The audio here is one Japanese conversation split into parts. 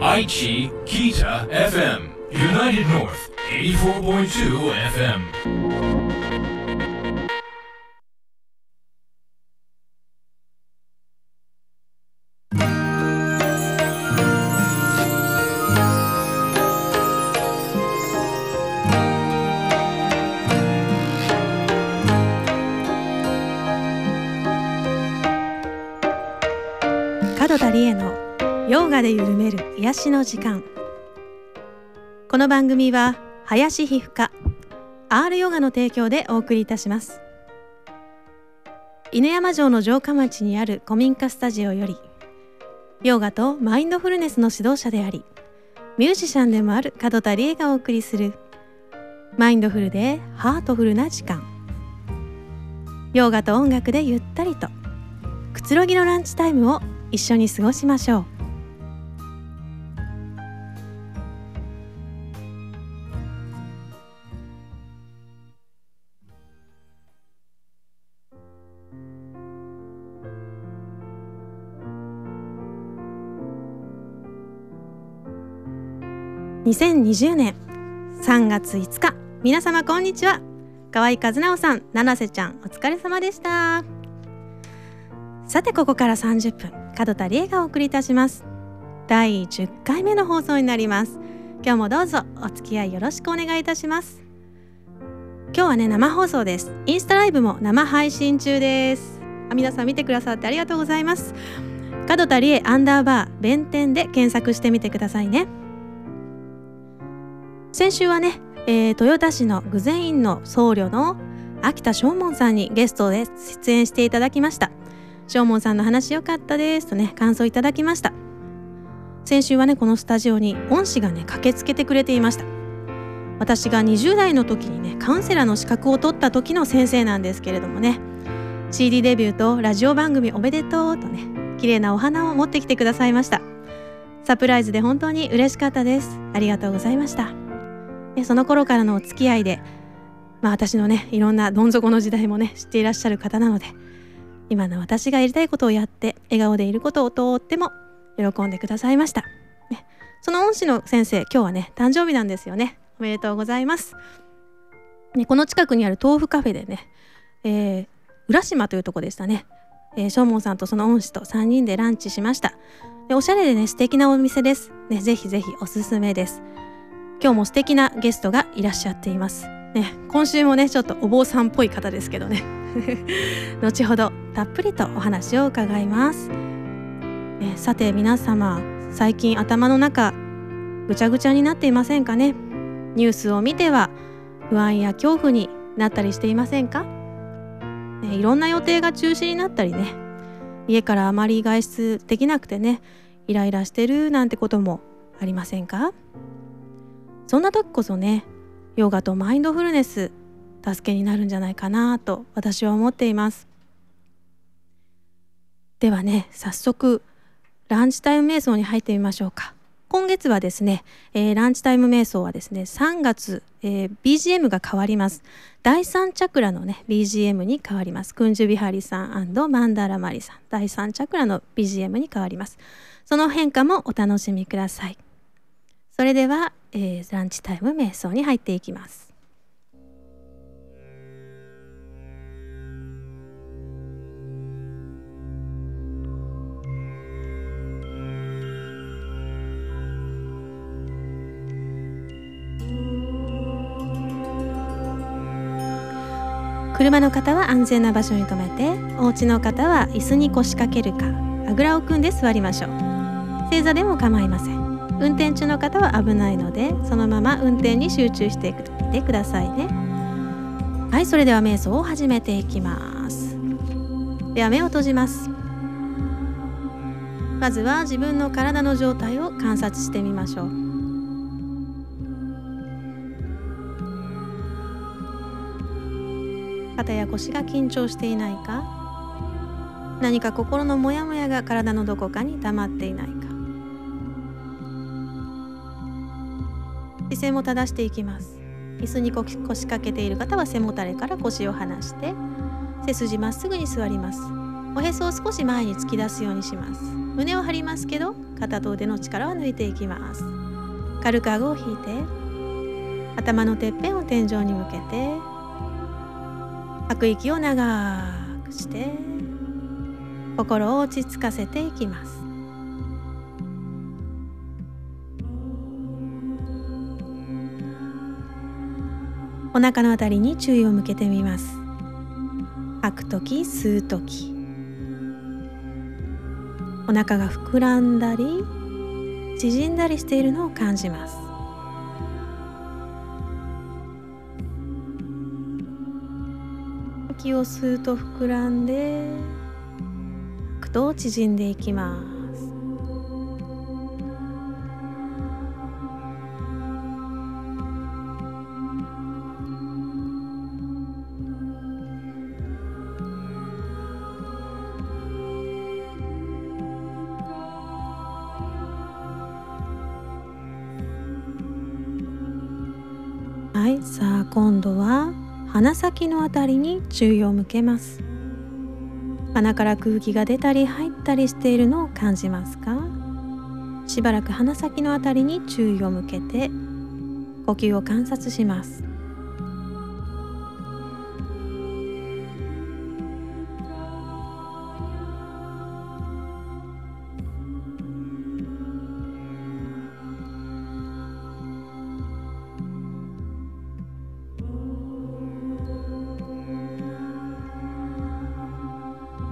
Aichi Kita FM. United North 84.2 FM. める癒しの時間。この番組は林皮膚科 R ヨガの提供でお送りいたします。犬山城の城下町にある古民家スタジオよりヨガとマインドフルネスの指導者でありミュージシャンでもある角田理恵がお送りするマインドフルでハートフルな時間。ヨガと音楽でゆったりとくつろぎのランチタイムを一緒に過ごしましょう。2020年3月5日。皆様こんにちは。河合和直さん七瀬ちゃんお疲れ様でした。さてここから30分角田理恵がお送りいたします。第10回目の放送になります。今日もどうぞお付き合いよろしくお願いいたします。今日はね生放送です。インスタライブも生配信中です。皆さん見てくださってありがとうございます。角田理恵アンダーバー弁天で検索してみてくださいね。先週はね、えー豊田市の具前院の僧侶の秋田正門さんにゲストで出演していただきました。正門さんの話良かったですとね感想いただきました。先週はねこのスタジオに恩師がね駆けつけてくれていました。私が20代の時にねカウンセラーの資格を取った時の先生なんですけれどもね CD デビューとラジオ番組おめでとうとね綺麗なお花を持ってきてくださいました。サプライズで本当に嬉しかったです。ありがとうございました。でその頃からのお付き合いでまあ私のねいろんなどん底の時代もね知っていらっしゃる方なので今の私がやりたいことをやって笑顔でいることをとっても喜んでくださいました、ね、その恩師の先生今日はね誕生日なんですよね。おめでとうございます、ね、この近くにある豆腐カフェでね、えー、浦島というとこでしたね、えー、正門さんとその恩師と3人でランチしました。でおしゃれでね素敵なお店です。ねぜひぜひおすすめです。今日も素敵なゲストがいらっしゃっています。ね今週もねちょっとお坊さんっぽい方ですけどね。後ほどたっぷりとお話を伺います、えさて皆様最近頭の中ぐちゃぐちゃになっていませんかね？ニュースを見ては不安や恐怖になったりしていませんか、ね、いろんな予定が中止になったりね。家からあまり外出できなくてねイライラしてるなんてこともありませんか？そんな時こそねヨガとマインドフルネス助けになるんじゃないかなと私は思っています。ではね早速ランチタイム瞑想に入ってみましょうか。今月はですね、えーランチタイム瞑想はですね3月、えー BGM が変わります。第3チャクラのね BGM に変わります。クンジュビハリさんマンダラマリさん。第3チャクラの BGM に変わります。その変化もお楽しみください。それでは、えーランチタイム瞑想に入っていきます。車の方は安全な場所に停めてお家の方は椅子に腰掛けるかあぐらを組んで座りましょう。正座でも構いません。運転中の方は危ないのでそのまま運転に集中していてくださいね。はいそれでは瞑想を始めていきます。では目を閉じます。まずは自分の体の状態を観察してみましょう。肩や腰が緊張していないか何か心のモヤモヤが体のどこかに溜まっていない姿勢も正していきます。椅子に腰掛けている方は背もたれから腰を離して背筋まっすぐに座ります。おへそを少し前に突き出すようにします。胸を張りますけど肩と腕の力を抜いていきます。軽く顎を引いて頭のてっぺんを天井に向けて吐く息を長くして心を落ち着かせていきます。お腹のあたりに注意を向けてみます。吐く時吸う時。お腹が膨らんだり縮んだりしているのを感じます。息を吸うと膨らんで吐くと縮んでいきます。鼻先のあたりに注意を向けます。鼻から空気が出たり入ったりしているのを感じますか？しばらく鼻先のあたりに注意を向けて呼吸を観察します。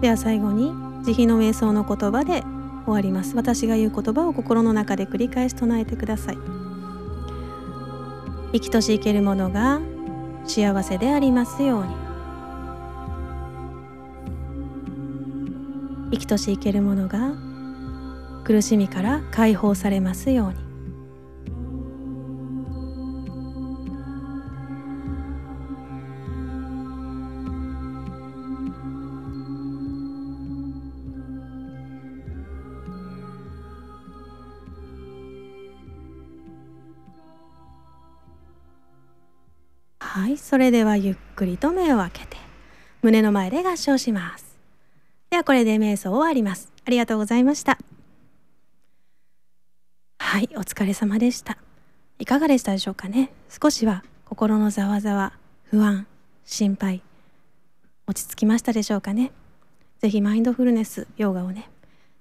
では最後に慈悲の瞑想の言葉で終わります。私が言う言葉を心の中で繰り返し唱えてください。生きとし生けるものが幸せでありますように。生きとし生けるものが苦しみから解放されますように。はいそれではゆっくりと目を開けて。胸の前で合掌します。ではこれで瞑想終わります。ありがとうございました。はいお疲れ様でした。いかがでしたでしょうかね。少しは心のざわざわ不安心配落ち着きましたでしょうかね。ぜひマインドフルネスヨガをね、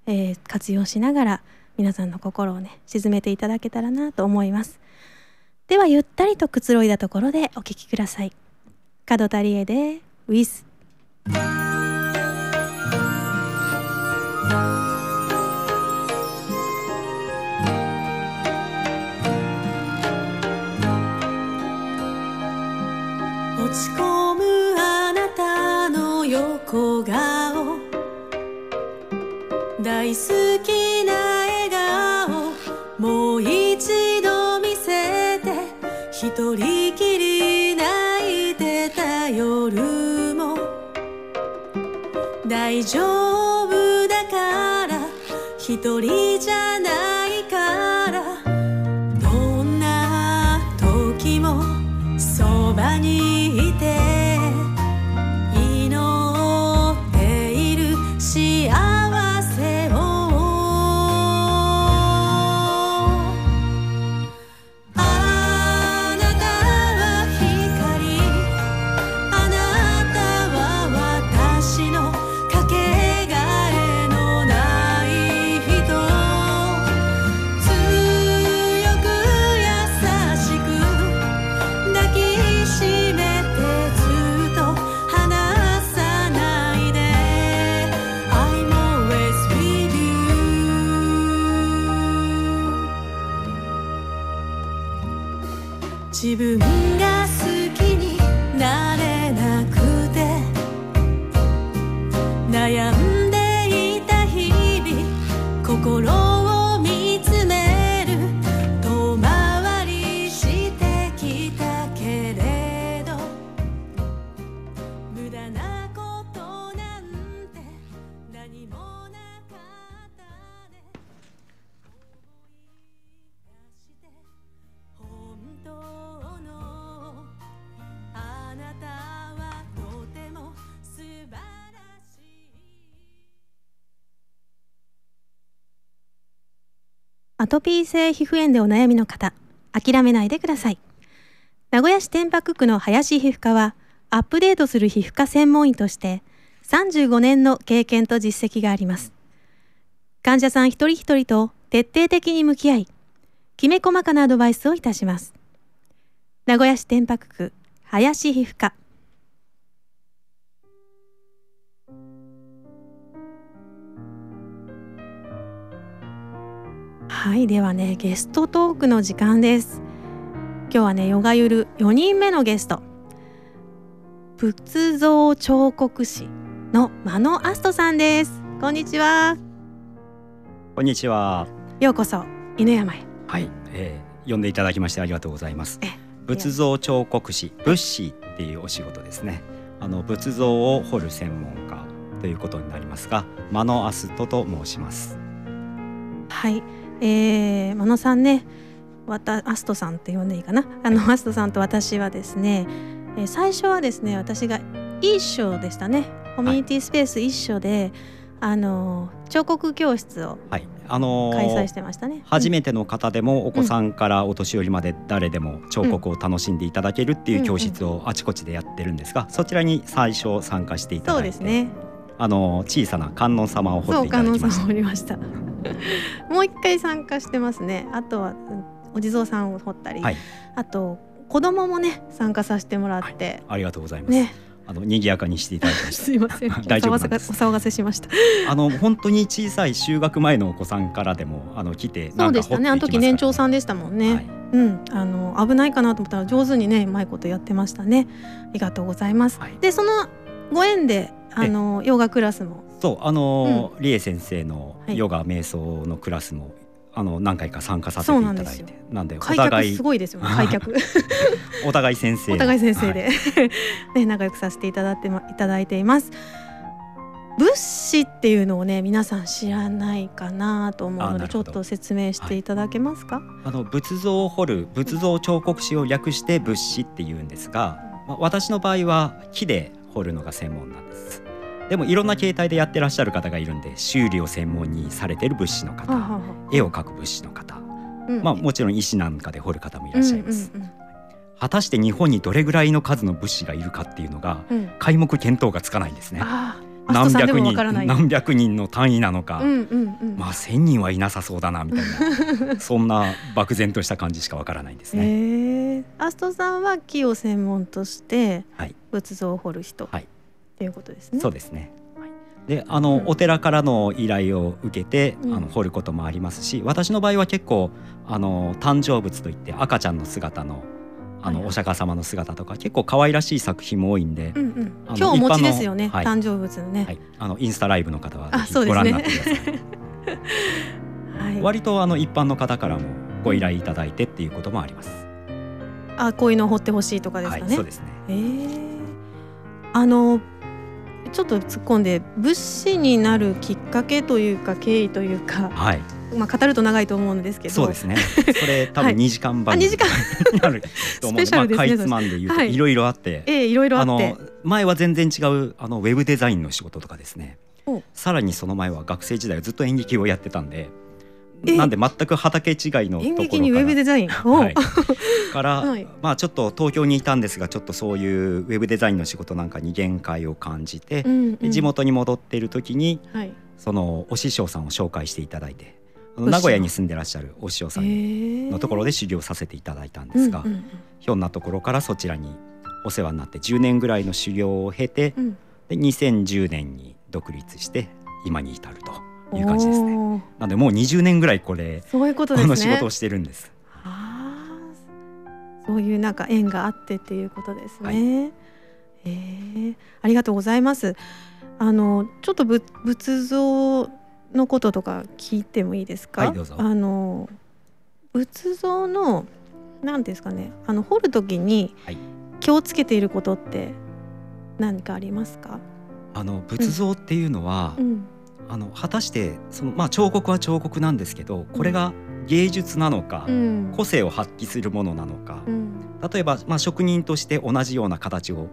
えー、活用しながら皆さんの心をね沈めていただけたらなと思います。ではゆったりとくつろいだところでお聴きください。角田理恵で「ウ大丈夫だから一人じゃない。なことなんて何もなかった思い出して本当のあなたはとても素晴らしい。アトピー性皮膚炎でお悩みの方諦めないでください。名古屋市天白区の林皮膚科はアップデートする皮膚科専門医として35年の経験と実績があります。患者さん一人一人と徹底的に向き合いきめ細かなアドバイスをいたします。名古屋市天白区林皮膚科。はいではねゲストトークの時間です。今日はねヨガゆる4人目のゲスト。仏像彫刻師の間野アストさんですこんにちはこんにちは。ようこそ犬山へはい、えー、呼んでいただきましてありがとうございますえ。仏像彫刻師、仏師っていうお仕事ですね。あの仏像を彫る専門家ということになりますが、マノアストと申します。はい、えー、真野さんね、わたアストさんって呼んでいいかな。あのアストさんと私はですね、えー最初はですね、私が一緒でしたね。コミュニティスペース一緒で、あの彫刻教室をはい、あのー開催してましたね。初めての方でもお子さんからお年寄りまで誰でも彫刻を楽しんでいただけるっていう教室をあちこちでやってるんですが、そちらに最初参加していたそうだいて、ですね。あのー小さな観音様を彫そう、っていただきました。ました。もう一回参加してますね。あとは、うんお地蔵さんを彫ったり、はいあと子供もね参加させてもらって、ありがとうございます。ね、あの賑やかにしていただきました。すいません。大丈夫お騒がせしました。あの本当に小さい就学前のお子さんからでもあの来てそうでしたね。あの時年長さんんでしたもんね。はい、うん、あの危ないかなと思ったら上手にねうまいことやってましたね。ありがとうございます。はいでそのご縁であのヨガクラスもそうあのー、リエ先生のはいヨガ瞑想のクラスも、あの何回か参加させていただいてなんでお開脚互いすごいですよね。開脚。お互い先生お互い先生で、はい。ね仲良くさせていただいてまいただいています。仏師っていうのをね皆さん知らないかなと思うのでちょっと説明していただけますか？あの仏像を彫る仏像彫刻師を略して仏師って言うんですが、まあ、私の場合は木で彫るのが専門なんですでもいろんな形態でやってらっしゃる方がいるんで修理を専門にされてる仏師の方、はあは絵を描く仏師の方、あうん。まあ、もちろん石なんかで彫る方もいらっしゃいます、うんうん果たして日本にどれぐらいの数の物資がいるかっていうのがうん。うん皆目見当がつかないんですね。ああ、アストさんでもわからない。何百人の単位なのか、うんうんうん。まあ1,000人はいなさそうだなみたいな。そんな漠然とした感じしかわからないんですね。へえアストさんは木を専門としてはい。仏像を彫る人、はいっていうことですね。そうですね。であの、うんお寺からの依頼を受けて、うんあの彫ることもありますし私の場合は結構あの誕生物といって赤ちゃんの姿のあの、お釈迦様の姿とか結構可愛らしい作品も多いんで、うんうん今日お持ちですよね。はい誕生物のね。はい、あのインスタライブの方はご覧になってください。はい。割とあの一般の方からもご依頼いただいてっていうこともあります。あこういうの彫ってほしいとかですはい、かね。そうですね。ええあのちょっと突っ込んで仏師になるきっかけというか経緯というか、はい、まあ語ると長いと思うんですけど。そうですね。それ多分はい。2時間番組あ2時間？になると思う。スねまあかいつまんで言うとはいいろいろあって、ええいろいろああの。前は全然違うあのウェブデザインの仕事とかですね。お。さらにその前は学生時代はずっと演劇をやってたんで、えなんで全く畑違いのところ演から。劇にウェブデザイン。おはい、から、はい。まあちょっと東京にいたんですがちょっとそういうウェブデザインの仕事なんかに限界を感じて、うんうん。で地元に戻っている時にはい。そのお師匠さんを紹介していただいて名古屋に住んでらっしゃるお師匠さんのところで修行させていただいたんですが、ひょんなところからそちらにお世話になって10年ぐらいの修行を経てうん。で2010年に独立して今に至るという感じですね。なんでもう20年ぐらいこれそういうことね。この仕事をしてるんです。あーそういうなんか縁があってっていうことですね。はいえーありがとうございます。あのちょっとぶ仏像のこととか聞いてもいいですか？はいどうぞあの仏像のなんですかね。あの彫るときにはい気をつけていることって何かありますか？あの仏像っていうのは、うん。あの果たしてそのまあ彫刻は彫刻なんですけどこれが芸術なのか、うん。個性を発揮するものなのか、うん。例えばまあ職人として同じような形を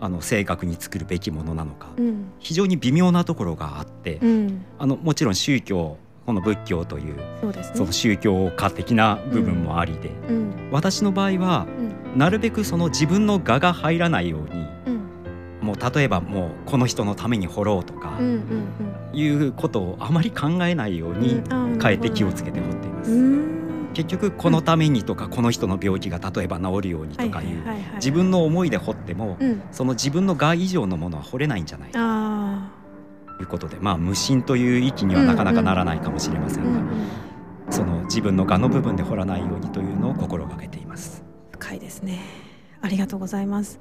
あの正確に作るべきものなのか、うん。非常に微妙なところがあって、うん。あのもちろん宗教この仏教というそうですね。その宗教家的な部分もありで、うん。私の場合はうん。なるべくその自分の我が入らないようにうん。もう例えばもうこの人のために掘ろうとかいうことをあまり考えないようにうん。変えて気をつけて掘っています。うん。結局このためにとかこの人の病気が例えば治るようにとかいう自分の思いで掘ってもうん。その自分の我以上のものは掘れないんじゃないかあということでまあ無心という域にはなかなかならないかもしれませんがん、その自分の我の部分で掘らないようにというのを心がけています。深いですね。ありがとうございます。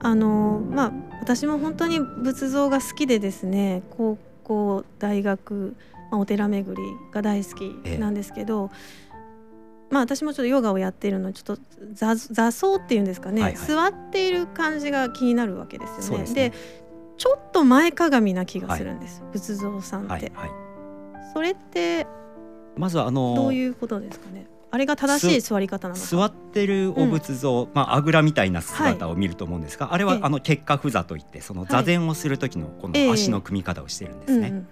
あのまあ私も本当に仏像が好きでですね高校大学、まあ、お寺巡りが大好きなんですけど、まあ私もちょっとヨガをやっているのでちょっと座座奏っていうんですかね、はいはい。座っている感じが気になるわけですよね。ですね。ちょっと前かがみな気がするんです、仏像さんって、はいはい、それってまずはあのどういうことですかね？あれが正しい座り方なのか？座ってるお仏像、まああぐらみたいな姿を見ると思うんですが、あれはええ。あの結果不座といってその座禅をする時のこええ。の足の組み方をしてるんですね。うんうん。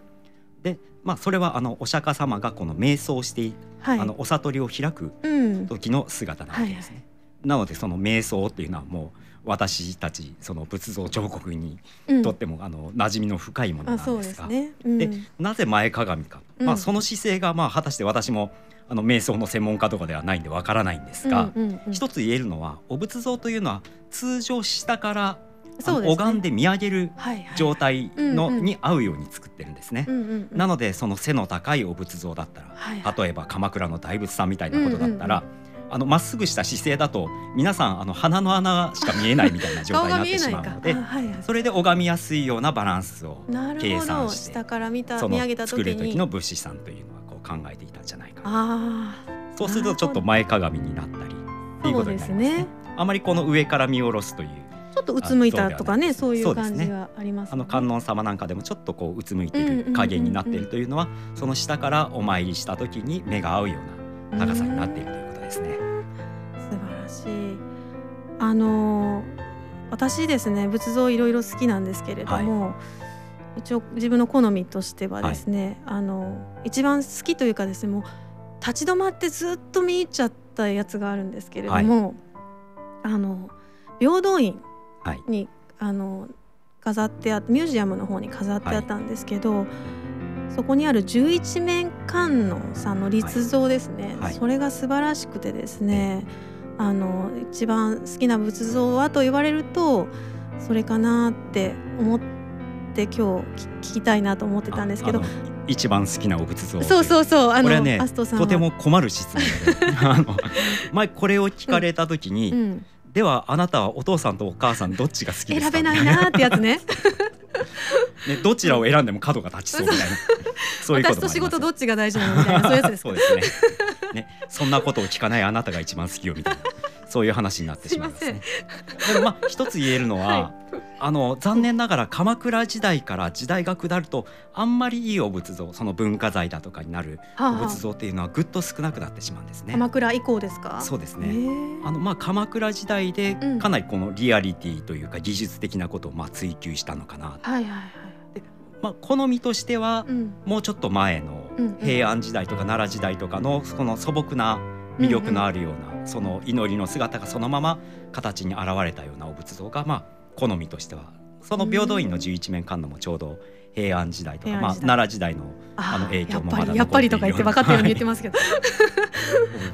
で、まあそれはあのお釈迦様がこの瞑想していはい、あのお悟りを開くうん。時の姿なわけですね。なのでその瞑想っていうのはもう私たちその仏像彫刻にうんとってもあの馴染みの深いものなんでが、ですすね。うん。でなぜ前か。がみか、うん。まあその姿勢がまあ果たして私もあの瞑想の専門家とかではないんでわからないんですが、うんうんうん。一つ言えるのはお仏像というのは通常下からそうね。拝んで見上げる状態の、うんうん。に合うように作ってるんですね。うんうんうん。なのでその背の高いお仏像だったら、はいはい。例えば鎌倉の大仏さんみたいなことだったら、あのまっすぐした姿勢だと皆さんあの鼻の穴しか見えないみたいな状態になってしまうのであはいはいそれで拝みやすいようなバランスを計算して下から見たその見上げた作時に。る時の仏師さんというのは考えていたんじゃないかな。あそうするとちょっと前かがみになったりっていうことになりますそうですね。ね。あまりこの上から見下ろすというあちょっとうつむいたとかねそうい。う感じがありますあの観音様なんかでもちょっとこううつむいている加減になっているというのはその下からお参りした時に目が合うような高さになっているということですね。素晴らしい。あの私ですね仏像いろいろ好きなんですけれども、一応自分の好みとしてはですね、あの一番好きというかですねもう立ち止まってずっと見入っちゃったやつがあるんですけれども、あの平等院はい。に、あの飾ってあミュージアムの方に飾ってあったんですけど、そこにある十一面観音さんの立像ですね、はい。それが素晴らしくてですねあの一番好きな仏像はと言われるとそれかなって思って今日聞聞きたいなと思ってたんですけど。一番好きなお仏像そうそうそう。あのこれは。ねとても困る質問で。あの 前これを聞かれた時に、うん、ではあなたはお父さんとお母さんどっちが好きですか？選べないなってやつね。ね、どちらを選んでも角が立ちそうみたいなそういうこと私と仕事どっちが大事なのみたいなそういうやつですか そうですね。ねそんなことを聞かないあなたが一番好きよみたいなそういう話になってしまいますね。でもまあ一つ言えるのは、はあの残念ながら鎌倉時代から時代が下るとあんまりいいお仏像その文化財だとかになるお仏像っていうのはぐっと少なくなってしまうんですね。鎌倉以降ですか？へそうですね。ーあのまあ鎌倉時代でうん。かなりこのリアリティというか技術的なことをまあ追求したのかな、はいはいはい。まあ、好みとしてはうん。もうちょっと前の平安時代とか奈良時代とかのその素朴な魅力のあるようなその祈りの姿がそのまま形に現れたようなお仏像がまあ好みとしてはその平等院の十一面観音もちょうど平安時代とかまあ奈良時代のああの影響もまだりやっぱりとか言って分かったように言ってますけど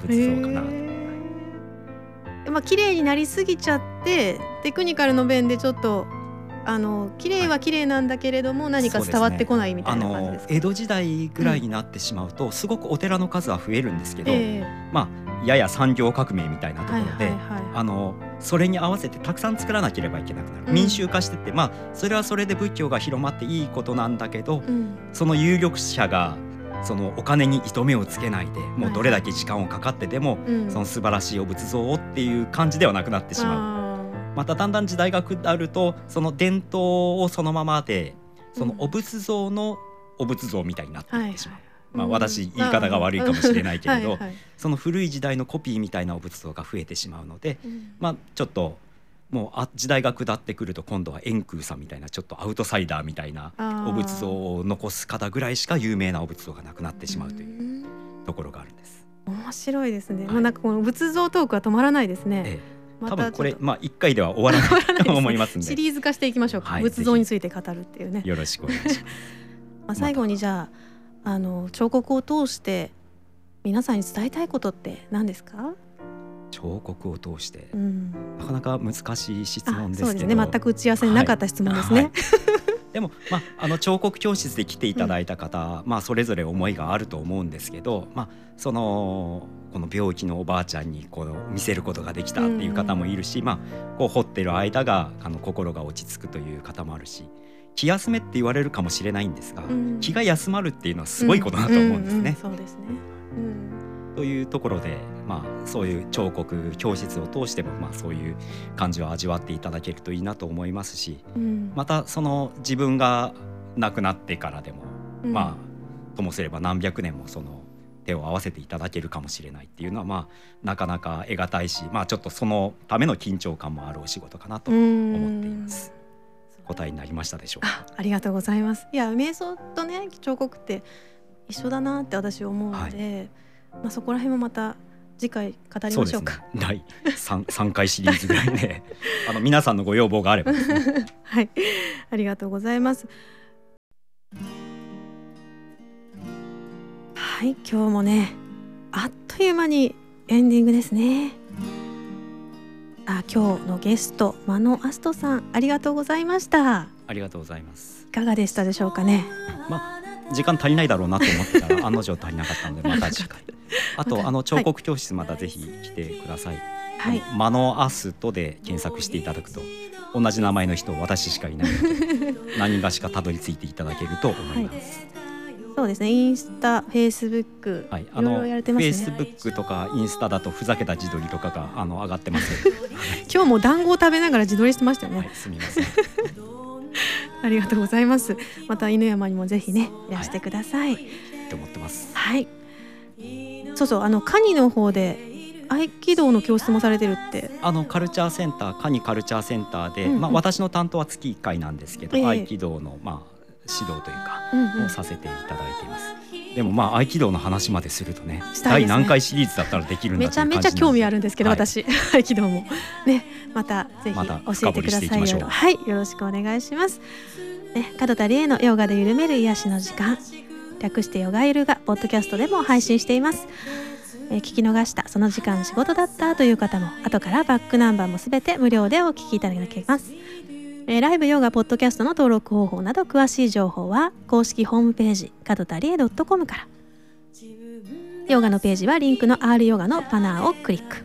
お仏像かなと。まあ綺麗になりすぎちゃってテクニカルの弁でちょっとあの綺麗は綺麗なんだけれども、何か伝わってこないみたあいな感じですか？の江戸時代ぐらいになってしまうと、すごくお寺の数は増えるんですけど、ええまあやや産業革命みたいなところで、はいはいはい。あのそれに合わせてたくさん作らなければいけなくなる、うん。民衆化してってまあそれはそれで仏教が広まっていいことなんだけど、うん。その有力者がそのお金に糸目をつけないでもうどれだけ時間をかかってでも、うん。その素晴らしいお仏像をっていう感じではなくなってしまう。あまただんだん時代が下るとその伝統をそのままでそのうんお仏像のお仏像みたいになっていいってしまう。はいまあうん。私言い方が悪いかもしれないけれどその古い時代のコピーみたいなお仏像が増えてしまうので、うん。まあ、ちょっともうあ時代が下ってくると今度は円空さんみたいなちょっとアウトサイダーみたいなお仏像を残す方ぐらいしか有名なお仏像がなくなってしまうといううん。ところがあるんです。面白いですね、はい。もうなんかこの仏像トークは止まらないですね、ええ。ま多分これまあ一回では終わらないと思いますん シでリーズ化していきましょうか、はい。仏像について語るっていうね、よろしくお願いします。まあ、最後にじゃああの彫刻を通して皆さんに伝えたいことって何ですか、彫刻を通して。うん、なかなか難しい質あ問ですけど。そうですね。全く打ち合わせになかった質問ですね、はい。でも、まあ、あの彫刻教室で来ていただいた方、まあ、それぞれ思いがあると思うんですけど、まあ、そのこの病気のおばあちゃんにこう見せることができたっていう方もいるし、まあ、こう掘ってる間があの心が落ち着くという方もあるし気休めって言われるかもしれないんですが、うん。気が休まるっていうのはすごいことだと思うんですね。そうですね、うん。というところで、まあ、そういう彫刻教室を通しても、まあ、そういう感じを味わっていただけるといいなと思いますしうん。またその自分が亡くなってからでも、うん。まあともすれば何百年もその手を合わせていただけるかもしれないっていうのは、まあ、なかなか得難いし、まあ、ちょっとそのための緊張感もあるお仕事かなとうん思っています。答えになりましたでしょうか？あありがとうございますいや瞑想とね彫刻って一緒だなって私思うので、まあそこら辺もまた次回語りましょうか。第三三回シリーズぐらいで、あの皆さんのご要望があればね。はい、ありがとうございます。はい、今日もね、あっという間にエンディングですね。あ、今日のゲスト、マノアストさん、ありがとうございました。ありがとうございます。いかがでしたでしょうかね？まあ時間足りないだろうなと思ってたら 案の定足りなかったので また次回。あとあの彫刻教室またぜひ来てください。はい、マノアストで検索していただくと同じ名前の人私しかいないので 何がしかたどり着いていただけると思います。そうですね。インスタ、フェイスブック、はい、あいろいろのやれてますね。フェイスブックとかインスタだとふざけた自撮りとかがあの上がってます 今日も団子を食べながら自撮りしてましたよね。はい、すみません。ありがとうございます。また犬山にもぜひね、いらしてくださいって思ってます。はい。そうそう、あのカニの方で合気道の教室もされてるって。あのカルチャーセンターカニカルチャーセンターで、うんうんまあ私の担当は月1回なんですけど、ええ合気道のまあ指導というか。うんうん。をさせていただいています。でもまあ合気道の話までするとねね。第何回シリーズだったらできるんだめちゃめちゃ興味あるんですけど、私 合気道も。ねまたぜひ教えてください。深掘りしていきまはいよろしくお願いします。ね門田理恵のヨガで緩める癒しの時間。略してヨガゆるがポッドキャストでも配信しています。えー聞き逃したその時間仕事だったという方も後からバックナンバーもすべて無料でお聞きいただけますえーライブヨガポッドキャストの登録方法など詳しい情報は公式ホームページ門田理恵 .com から。ヨガのページはリンクの R ヨガのバナーをクリック。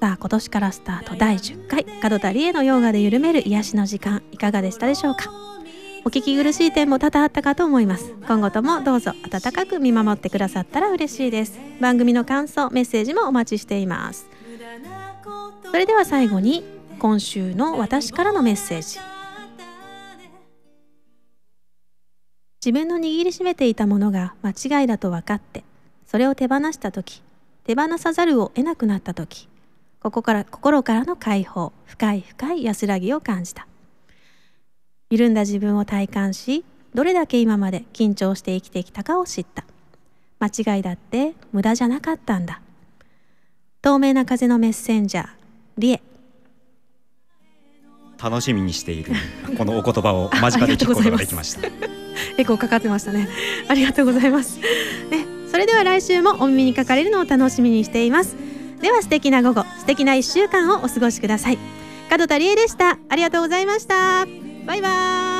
さあ今年からスタート第10回門田理恵のヨガで緩める癒しの時間いかがでしたでしょうか？お聞き苦しい点も多々あったかと思います。今後ともどうぞ温かく見守ってくださったら嬉しいです。番組の感想メッセージもお待ちしています。それでは最後に今週の私からのメッセージ。自分の握りしめていたものが間違いだと分かってそれを手放した時手放さざるを得なくなった時ここから心からの解放深い深い安らぎを感じた。緩んだ自分を体感しどれだけ今まで緊張して生きてきたかを知った。間違いだって無駄じゃなかったんだ。透明な風のメッセンジャーリエ。楽しみにしている。このお言葉を間近で聞くことができました。エコーかかってましたね。ありがとうございます。ねそれでは来週もお耳にかかれるのを楽しみにしています。では素敵な午後素敵な一週間をお過ごしください。門田理恵でした。ありがとうございました。バイバイ。